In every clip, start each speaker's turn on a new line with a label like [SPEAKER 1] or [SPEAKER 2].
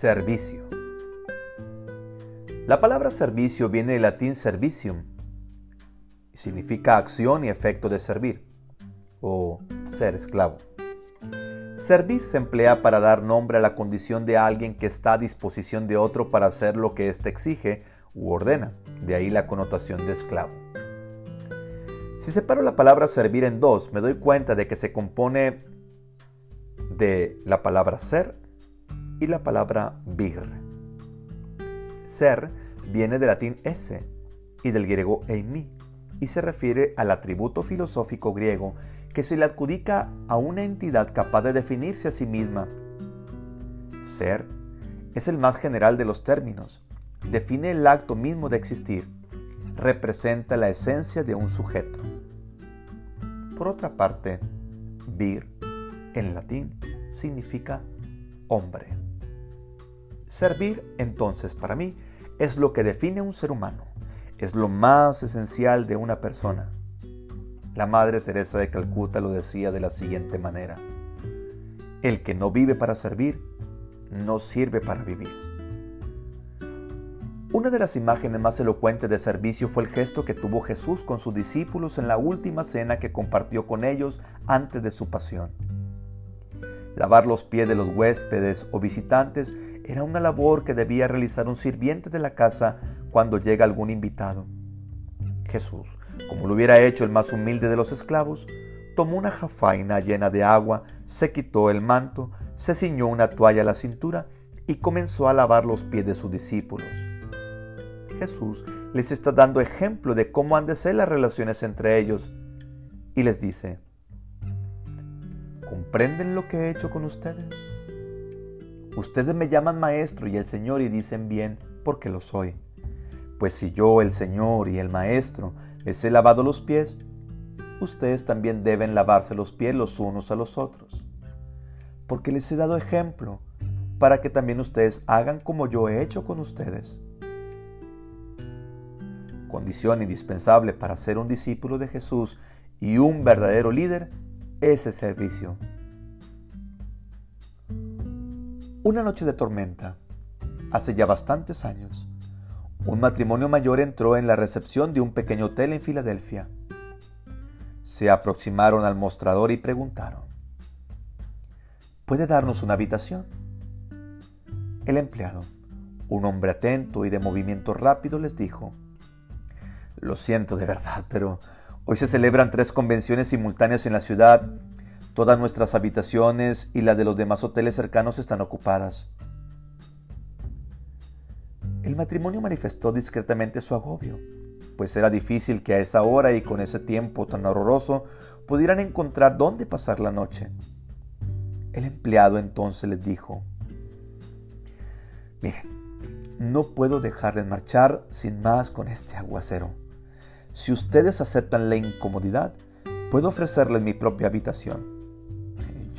[SPEAKER 1] Servicio. La palabra servicio viene del latín servicium y significa acción y efecto de servir o ser esclavo. Servir se emplea para dar nombre a la condición de alguien que está a disposición de otro para hacer lo que éste exige u ordena, de ahí la connotación de esclavo. Si separo la palabra servir en dos, me doy cuenta de que se compone de la palabra ser y la palabra vir. Ser viene del latín esse y del griego eimi y se refiere al atributo filosófico griego que se le adjudica a una entidad capaz de definirse a sí misma. Ser es el más general de los términos, define el acto mismo de existir, representa la esencia de un sujeto. Por otra parte, vir en latín significa hombre. Servir, entonces, para mí, es lo que define un ser humano, es lo más esencial de una persona. La Madre Teresa de Calcuta lo decía de la siguiente manera, el que no vive para servir, no sirve para vivir. Una de las imágenes más elocuentes de servicio fue el gesto que tuvo Jesús con sus discípulos en la última cena que compartió con ellos antes de su pasión. Lavar los pies de los huéspedes o visitantes era una labor que debía realizar un sirviente de la casa cuando llega algún invitado. Jesús, como lo hubiera hecho el más humilde de los esclavos, tomó una jafaina llena de agua, se quitó el manto, se ciñó una toalla a la cintura y comenzó a lavar los pies de sus discípulos. Jesús les está dando ejemplo de cómo han de ser las relaciones entre ellos y les dice, ¿Comprenden lo que he hecho con ustedes? Ustedes me llaman maestro y el Señor y dicen bien porque lo soy. Pues si yo, el Señor y el maestro, les he lavado los pies, ustedes también deben lavarse los pies los unos a los otros. Porque les he dado ejemplo para que también ustedes hagan como yo he hecho con ustedes. Condición indispensable para ser un discípulo de Jesús y un verdadero líder ese servicio. Una noche de tormenta, hace ya bastantes años, un matrimonio mayor entró en la recepción de un pequeño hotel en Filadelfia. Se aproximaron al mostrador y preguntaron, ¿puede darnos una habitación? El empleado, un hombre atento y de movimiento rápido, les dijo, lo siento de verdad, pero Hoy se celebran tres convenciones simultáneas en la ciudad. Todas nuestras habitaciones y las de los demás hoteles cercanos están ocupadas. El matrimonio manifestó discretamente su agobio, pues era difícil que a esa hora y con ese tiempo tan horroroso pudieran encontrar dónde pasar la noche. El empleado entonces les dijo, miren, no puedo dejarles marchar sin más con este aguacero. Si ustedes aceptan la incomodidad, puedo ofrecerles mi propia habitación.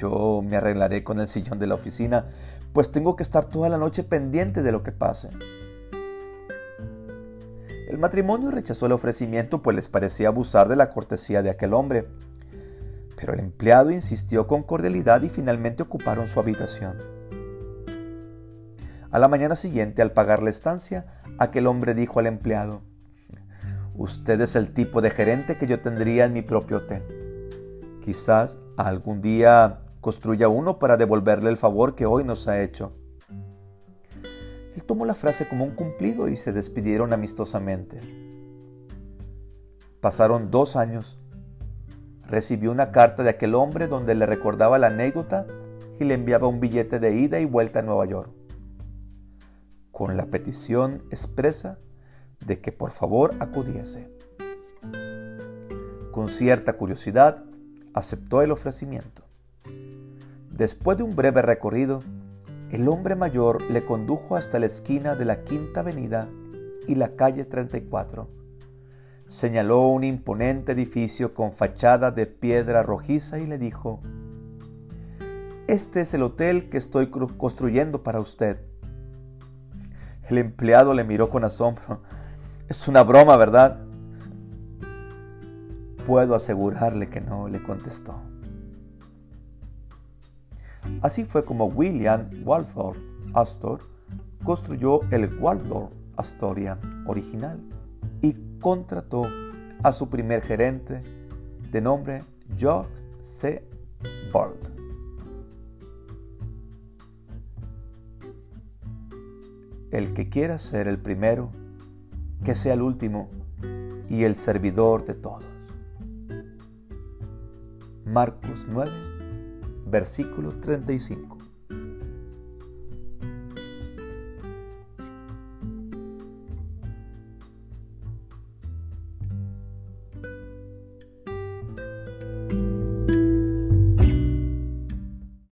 [SPEAKER 1] Yo me arreglaré con el sillón de la oficina, pues tengo que estar toda la noche pendiente de lo que pase. El matrimonio rechazó el ofrecimiento, pues les parecía abusar de la cortesía de aquel hombre. Pero el empleado insistió con cordialidad y finalmente ocuparon su habitación. A la mañana siguiente, al pagar la estancia, aquel hombre dijo al empleado, Usted es el tipo de gerente que yo tendría en mi propio hotel. Quizás algún día construya uno para devolverle el favor que hoy nos ha hecho. Él tomó la frase como un cumplido y se despidieron amistosamente. Pasaron dos años. Recibió una carta de aquel hombre donde le recordaba la anécdota y le enviaba un billete de ida y vuelta a Nueva York, con la petición expresa de que por favor acudiese. Con cierta curiosidad, aceptó el ofrecimiento. Después de un breve recorrido, el hombre mayor le condujo hasta la esquina de la Quinta Avenida y la calle 34. Señaló un imponente edificio con fachada de piedra rojiza y le dijo, Este es el hotel que estoy construyendo para usted. El empleado le miró con asombro. Es una broma, ¿verdad? Puedo asegurarle que no, le contestó. Así fue como William Walford Astor construyó el Waldorf Astoria original y contrató a su primer gerente de nombre George C. Bolt. El que quiera ser el primero, que sea el último y el servidor de todos. Marcos 9, versículo 35.